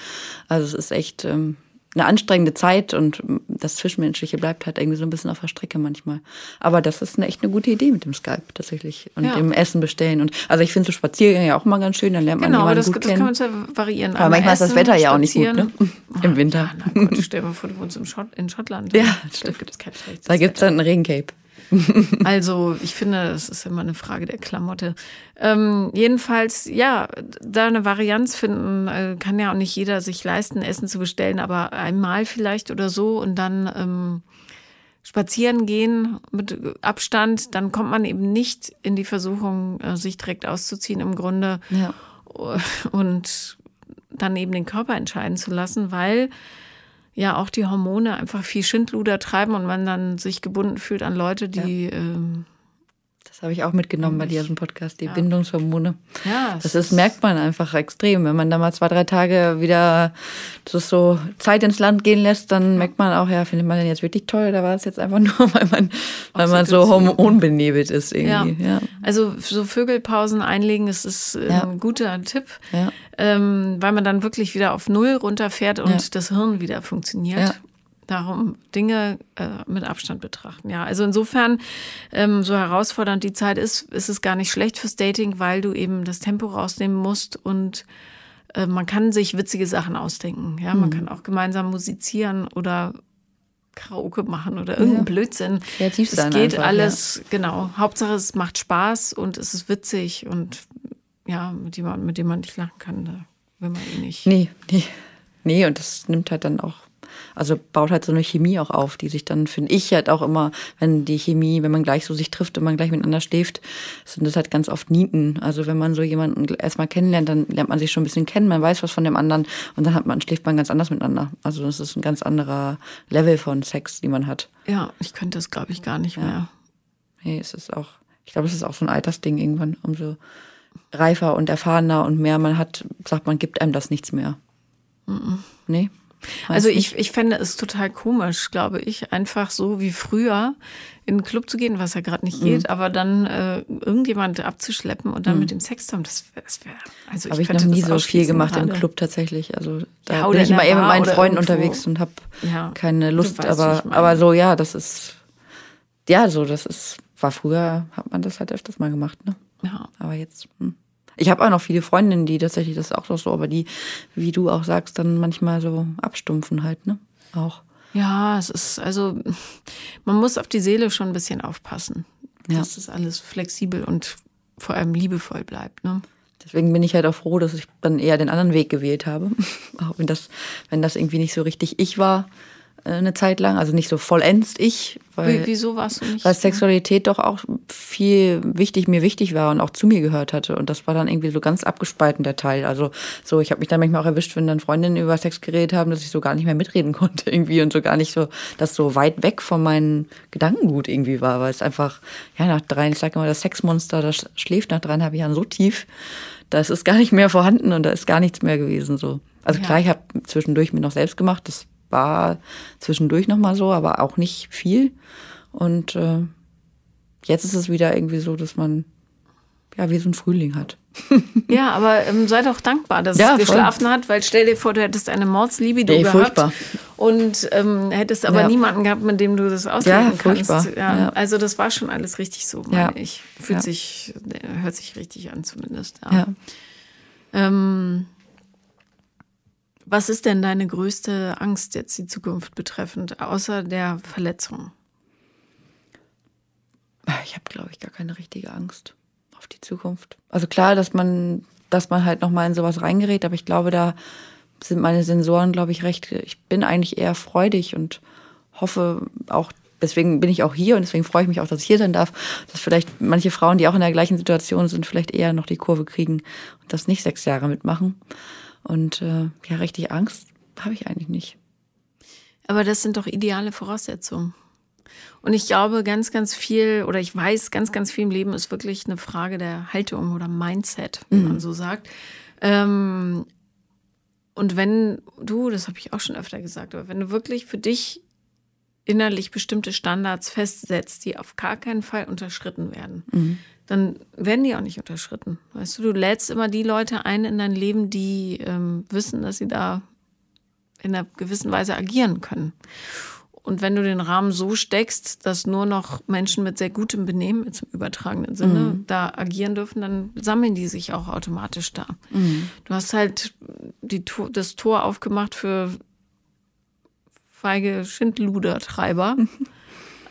Also es ist echt ähm, eine anstrengende Zeit und das Zwischenmenschliche bleibt halt irgendwie so ein bisschen auf der Strecke manchmal. Aber das ist eine echt eine gute Idee mit dem Skype tatsächlich und ja. dem Essen bestellen und also ich finde so Spaziergänge ja auch mal ganz schön, dann lernt man genau, jemanden das, gut das kennen. Genau, das kann man variieren. Aber manchmal Essen, ist das Wetter ja auch nicht gut, ne? Im Winter. Ja, na Gott, stell dir mal vor, du wohnst in Schottland. Ja, stimmt. Gibt es kein da gibt es dann ein Regencape. also ich finde, das ist immer eine Frage der Klamotte. Ähm, jedenfalls, ja, da eine Varianz finden, äh, kann ja auch nicht jeder sich leisten, Essen zu bestellen, aber einmal vielleicht oder so und dann ähm, spazieren gehen mit Abstand, dann kommt man eben nicht in die Versuchung, äh, sich direkt auszuziehen im Grunde ja. und dann eben den Körper entscheiden zu lassen, weil ja auch die Hormone einfach viel Schindluder treiben und man dann sich gebunden fühlt an Leute, die ja. ähm, Das habe ich auch mitgenommen bei dir aus dem Podcast, die ja. Bindungshormone. Ja, das ist, merkt man einfach extrem. Wenn man da mal zwei, drei Tage wieder das so Zeit ins Land gehen lässt, dann ja. merkt man auch, ja, findet man den jetzt wirklich toll oder war es jetzt einfach nur, weil man, weil so man so hormonbenebelt ist irgendwie. Ja. Also so Vögelpausen einlegen, das ist ein guter Tipp, ähm, weil man dann wirklich wieder auf Null runterfährt und das Hirn wieder funktioniert darum Dinge äh, mit Abstand betrachten. Ja, also insofern, ähm, so herausfordernd die Zeit ist, ist es gar nicht schlecht fürs Dating, weil du eben das Tempo rausnehmen musst und äh, man kann sich witzige Sachen ausdenken. Ja, man mhm. kann auch gemeinsam musizieren oder Karaoke machen oder irgendeinen ja. Blödsinn. Kreativ sein. Es geht einfach, alles, ja. genau. Hauptsache es macht Spaß und es ist witzig und ja, mit jemandem, mit dem man nicht lachen kann, da will man eh nicht. Nee, nee. Nee, und das nimmt halt dann auch also baut halt so eine Chemie auch auf, die sich dann, finde ich, halt auch immer, wenn die Chemie, wenn man gleich so sich trifft und man gleich miteinander schläft, sind das halt ganz oft Nieten. Also wenn man so jemanden erstmal kennenlernt, dann lernt man sich schon ein bisschen kennen, man weiß was von dem anderen und dann hat man, schläft man ganz anders miteinander. Also das ist ein ganz anderer Level von Sex, die man hat. Ja, ich könnte das, glaube ich, gar nicht ja. mehr. Nee, es ist auch, ich glaube, es ist auch so ein Altersding irgendwann, umso reifer und erfahrener und mehr man hat, sagt man, gibt einem das nichts mehr. Mm -mm. Nee? Also ich, ich fände es total komisch, glaube ich, einfach so wie früher in einen Club zu gehen, was ja gerade nicht geht, mhm. aber dann äh, irgendjemand abzuschleppen und dann mhm. mit dem Sex zu haben, das, das wäre. Also habe ich, noch nie so viel gemacht gerade. im Club tatsächlich. Also da ja, bin ich immer eher mit meinen Freunden irgendwo. unterwegs und habe ja, keine Lust. Aber, aber so, ja, das ist ja so, das ist, war früher, hat man das halt öfters mal gemacht, ne? Ja. Aber jetzt. Hm. Ich habe auch noch viele Freundinnen, die tatsächlich das auch so, aber die, wie du auch sagst, dann manchmal so abstumpfen halt, ne? Auch. Ja, es ist, also, man muss auf die Seele schon ein bisschen aufpassen, ja. dass das alles flexibel und vor allem liebevoll bleibt, ne? Deswegen bin ich halt auch froh, dass ich dann eher den anderen Weg gewählt habe. auch wenn das, wenn das irgendwie nicht so richtig ich war, eine Zeit lang, also nicht so vollends ich. Weil, Wieso warst du nicht? Weil Sexualität doch auch viel wichtig, mir wichtig war und auch zu mir gehört hatte. Und das war dann irgendwie so ganz abgespalten, der Teil. Also so, ich habe mich dann manchmal auch erwischt, wenn dann Freundinnen über Sex geredet haben, dass ich so gar nicht mehr mitreden konnte irgendwie und so gar nicht so, dass so weit weg von meinen Gedankengut irgendwie war, weil es einfach, ja, nach drei, ich sage immer, das Sexmonster, das schläft nach dreieinhalb Jahren so tief, da ist es gar nicht mehr vorhanden und da ist gar nichts mehr gewesen so. Also ja. klar, ich habe zwischendurch mir noch selbst gemacht, das war zwischendurch nochmal so, aber auch nicht viel. Und äh, jetzt ist es wieder irgendwie so, dass man ja wie so ein Frühling hat. ja, aber ähm, sei doch dankbar, dass ja, es geschlafen voll. hat, weil stell dir vor, du hättest eine Mordslibido Ey, gehabt furchtbar. und ähm, hättest aber ja. niemanden gehabt, mit dem du das ausleben ja, kannst. Ja, ja, Also das war schon alles richtig so, meine ich. Fühlt sich, hört sich richtig an zumindest. Ja. Ähm, was ist denn deine größte Angst jetzt die Zukunft betreffend, außer der Verletzung? Ich habe, glaube ich, gar keine richtige Angst auf die Zukunft. Also klar, dass man, dass man halt nochmal in sowas reingerät, aber ich glaube, da sind meine Sensoren, glaube ich, recht. Ich bin eigentlich eher freudig und hoffe auch, deswegen bin ich auch hier und deswegen freue ich mich auch, dass ich hier sein darf, dass vielleicht manche Frauen, die auch in der gleichen Situation sind, vielleicht eher noch die Kurve kriegen und das nicht sechs Jahre mitmachen. Und äh, ja, richtig Angst habe ich eigentlich nicht. Aber das sind doch ideale Voraussetzungen. Und ich glaube, ganz, ganz viel, oder ich weiß, ganz, ganz viel im Leben ist wirklich eine Frage der Haltung oder Mindset, wie mhm. man so sagt. Ähm, und wenn du, das habe ich auch schon öfter gesagt, aber wenn du wirklich für dich innerlich bestimmte Standards festsetzt, die auf gar keinen Fall unterschritten werden, mhm dann werden die auch nicht unterschritten. Weißt du, du lädst immer die Leute ein in dein Leben, die ähm, wissen, dass sie da in einer gewissen Weise agieren können. Und wenn du den Rahmen so steckst, dass nur noch Menschen mit sehr gutem Benehmen, jetzt im übertragenen Sinne, mhm. da agieren dürfen, dann sammeln die sich auch automatisch da. Mhm. Du hast halt die, das Tor aufgemacht für feige Schindluder-Treiber.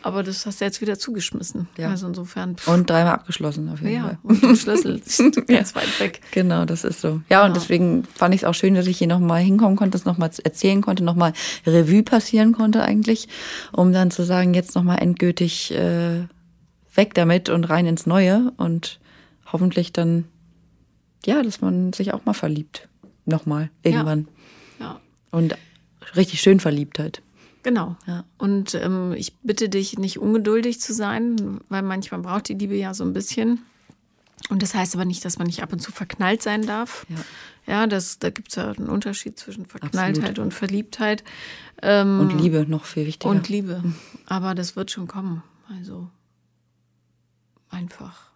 Aber das hast du jetzt wieder zugeschmissen. Ja. Also insofern. Pff. Und dreimal abgeschlossen auf jeden ja, Fall. Und der Schlüssel ist ganz weit weg. Genau, das ist so. Ja, und deswegen fand ich es auch schön, dass ich hier nochmal hinkommen konnte, das nochmal erzählen konnte, nochmal Revue passieren konnte eigentlich, um dann zu sagen, jetzt nochmal endgültig äh, weg damit und rein ins Neue und hoffentlich dann, ja, dass man sich auch mal verliebt. Nochmal, irgendwann. Ja. ja. Und richtig schön verliebt halt. Genau. Ja. Und ähm, ich bitte dich, nicht ungeduldig zu sein, weil manchmal braucht die Liebe ja so ein bisschen. Und das heißt aber nicht, dass man nicht ab und zu verknallt sein darf. Ja, ja das, da gibt es ja einen Unterschied zwischen Verknalltheit Absolut. und Verliebtheit. Ähm, und Liebe, noch viel wichtiger. Und Liebe. Aber das wird schon kommen. Also einfach.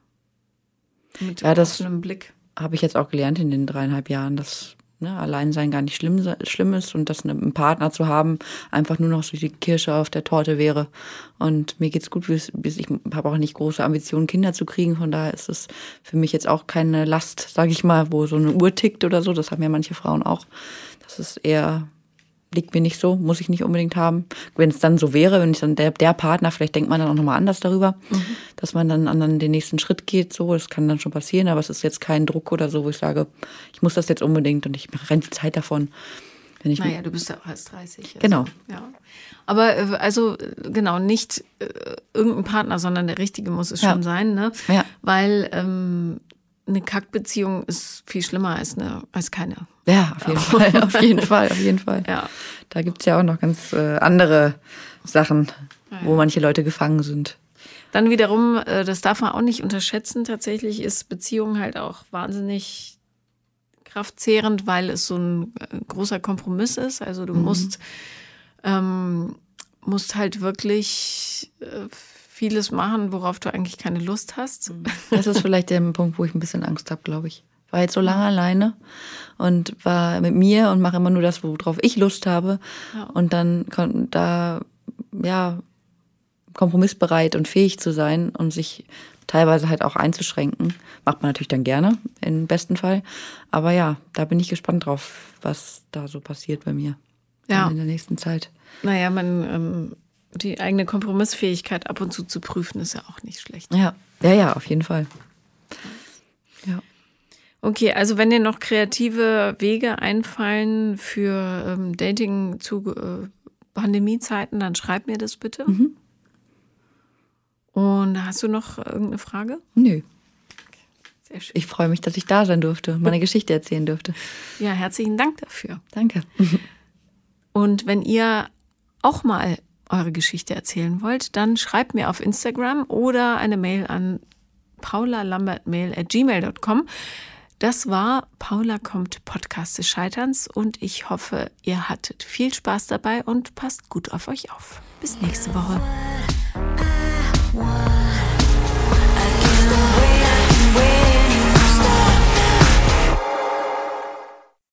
Mit ja, das Blick. Habe ich jetzt auch gelernt in den dreieinhalb Jahren, dass ne, Alleinsein gar nicht schlimm, schlimm ist und dass einen Partner zu haben einfach nur noch so die Kirsche auf der Torte wäre. Und mir geht's gut, bis, bis ich habe auch nicht große Ambitionen, Kinder zu kriegen. Von daher ist es für mich jetzt auch keine Last, sage ich mal, wo so eine Uhr tickt oder so. Das haben ja manche Frauen auch. Das ist eher liegt mir nicht so, muss ich nicht unbedingt haben. Wenn es dann so wäre, wenn ich dann der, der Partner, vielleicht denkt man dann auch nochmal anders darüber, mhm. dass man dann, dann den nächsten Schritt geht, so, das kann dann schon passieren, aber es ist jetzt kein Druck oder so, wo ich sage, ich muss das jetzt unbedingt und ich renne die Zeit davon. Wenn ich naja, du bist ja auch erst 30. Also, genau. Ja. Aber äh, also genau, nicht äh, irgendein Partner, sondern der richtige muss es ja. schon sein, ne? Ja. Weil ähm, eine Kackbeziehung ist viel schlimmer als, eine, als keine. Ja, auf jeden. Fall, auf jeden Fall, auf jeden Fall. Ja. Da gibt es ja auch noch ganz äh, andere Sachen, wo manche Leute gefangen sind. Dann wiederum, äh, das darf man auch nicht unterschätzen, tatsächlich ist Beziehung halt auch wahnsinnig kraftzehrend, weil es so ein äh, großer Kompromiss ist. Also du mhm. musst, ähm, musst halt wirklich äh, vieles machen, worauf du eigentlich keine Lust hast. Mhm. Das ist vielleicht der Punkt, wo ich ein bisschen Angst habe, glaube ich. Ich war jetzt so lange alleine und war mit mir und mache immer nur das, worauf ich Lust habe. Ja. Und dann da, ja, kompromissbereit und fähig zu sein und sich teilweise halt auch einzuschränken. Macht man natürlich dann gerne, im besten Fall. Aber ja, da bin ich gespannt drauf, was da so passiert bei mir ja. in der nächsten Zeit. Naja, man ähm, die eigene Kompromissfähigkeit ab und zu zu prüfen, ist ja auch nicht schlecht. Ja, ja, ja, auf jeden Fall. Ja. Okay, also wenn dir noch kreative Wege einfallen für ähm, Dating zu äh, Pandemiezeiten, dann schreib mir das bitte. Mhm. Und hast du noch irgendeine Frage? Nö. Sehr schön. Ich freue mich, dass ich da sein durfte, meine Geschichte erzählen durfte. Ja, herzlichen Dank dafür. Danke. Und wenn ihr auch mal eure Geschichte erzählen wollt, dann schreibt mir auf Instagram oder eine Mail an paulalambertmail.gmail.com. Das war Paula kommt Podcast des Scheiterns und ich hoffe, ihr hattet viel Spaß dabei und passt gut auf euch auf. Bis nächste Woche.